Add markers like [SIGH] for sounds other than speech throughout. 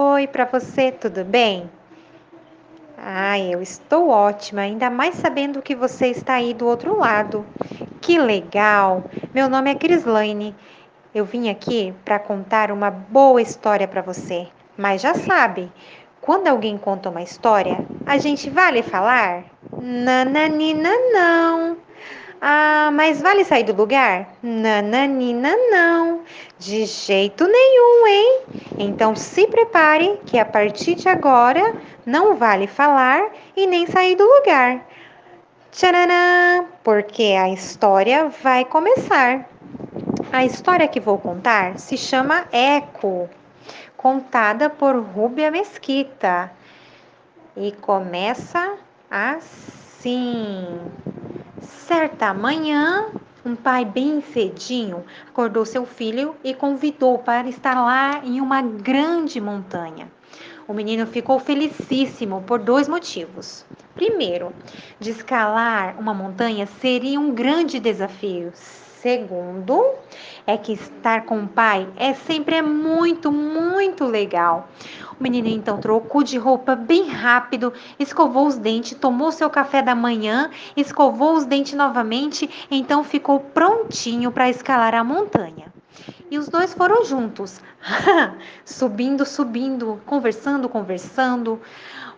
Oi, para você, tudo bem? Ai, eu estou ótima, ainda mais sabendo que você está aí do outro lado. Que legal! Meu nome é Crislaine. Eu vim aqui para contar uma boa história para você. Mas já sabe, quando alguém conta uma história, a gente vale falar? Nananina não. Ah, mas vale sair do lugar? Nananina não. De jeito nenhum, hein? Então se prepare que a partir de agora não vale falar e nem sair do lugar. Tcharam! Porque a história vai começar. A história que vou contar se chama Eco, contada por Rúbia Mesquita. E começa assim. Certa manhã, um pai bem cedinho acordou seu filho e convidou para estar lá em uma grande montanha. O menino ficou felicíssimo por dois motivos. Primeiro, de escalar uma montanha seria um grande desafio. Segundo, é que estar com o pai é sempre é muito, muito legal. O menino então trocou de roupa bem rápido, escovou os dentes, tomou seu café da manhã, escovou os dentes novamente, então ficou prontinho para escalar a montanha. E os dois foram juntos, [LAUGHS] subindo, subindo, conversando, conversando.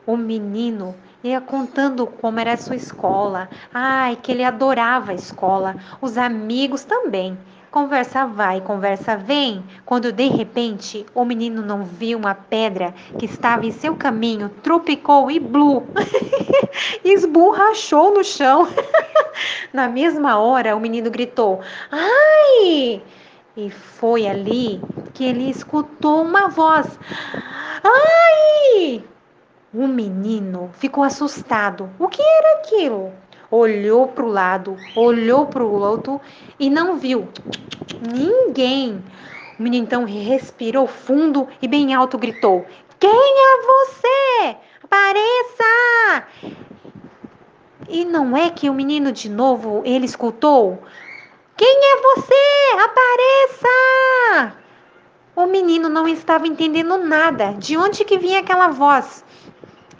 O menino ia contando como era a sua escola. Ai, que ele adorava a escola, os amigos também. Conversa vai, conversa vem, quando de repente o menino não viu uma pedra que estava em seu caminho, tropicou e blue, [LAUGHS] esborrachou no chão. [LAUGHS] Na mesma hora, o menino gritou: Ai! E foi ali que ele escutou uma voz: Ai! O menino ficou assustado. O que era aquilo? olhou para o lado, olhou para o outro e não viu ninguém. O menino então respirou fundo e bem alto gritou: Quem é você? Apareça! E não é que o menino de novo ele escutou: Quem é você? Apareça! O menino não estava entendendo nada. De onde que vinha aquela voz?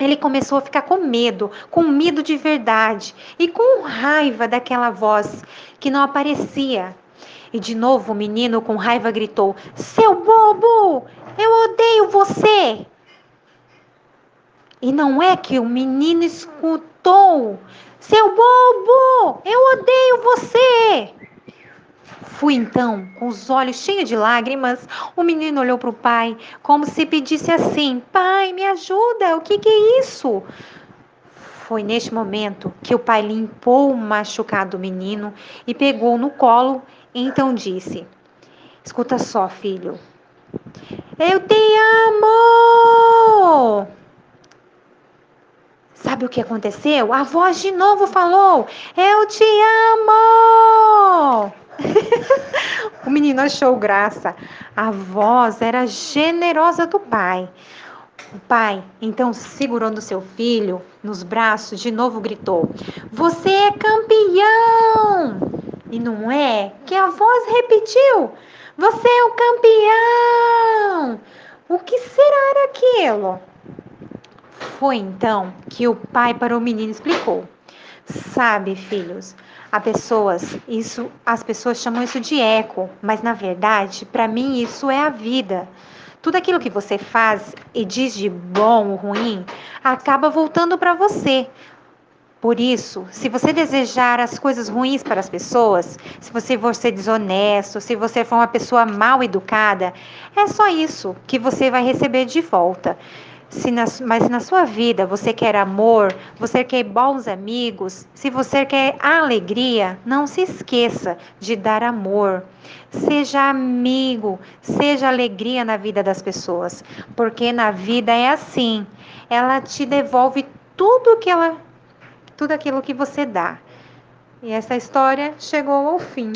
ele começou a ficar com medo, com medo de verdade e com raiva daquela voz que não aparecia. E de novo o menino com raiva gritou: Seu bobo, eu odeio você! E não é que o menino escutou: Seu bobo, eu odeio você! Fui então, com os olhos cheios de lágrimas, o menino olhou para o pai, como se pedisse assim: Pai, me ajuda, o que, que é isso? Foi neste momento que o pai limpou o machucado menino e pegou no colo, e então disse: Escuta só, filho. Eu te amo! Sabe o que aconteceu? A voz de novo falou: Eu te amo! [LAUGHS] o menino achou graça. A voz era generosa do pai. O pai, então, segurando seu filho nos braços, de novo gritou: Você é campeão! E não é que a voz repetiu: Você é o campeão! O que será aquilo? Foi então que o pai para o menino explicou: Sabe, filhos, a pessoas, isso, as pessoas chamam isso de eco, mas na verdade, para mim isso é a vida. Tudo aquilo que você faz e diz de bom ou ruim acaba voltando para você. Por isso, se você desejar as coisas ruins para as pessoas, se você for ser desonesto, se você for uma pessoa mal educada, é só isso que você vai receber de volta. Se na, mas na sua vida você quer amor, você quer bons amigos, se você quer alegria, não se esqueça de dar amor. Seja amigo, seja alegria na vida das pessoas, porque na vida é assim. Ela te devolve tudo que ela tudo aquilo que você dá. E essa história chegou ao fim.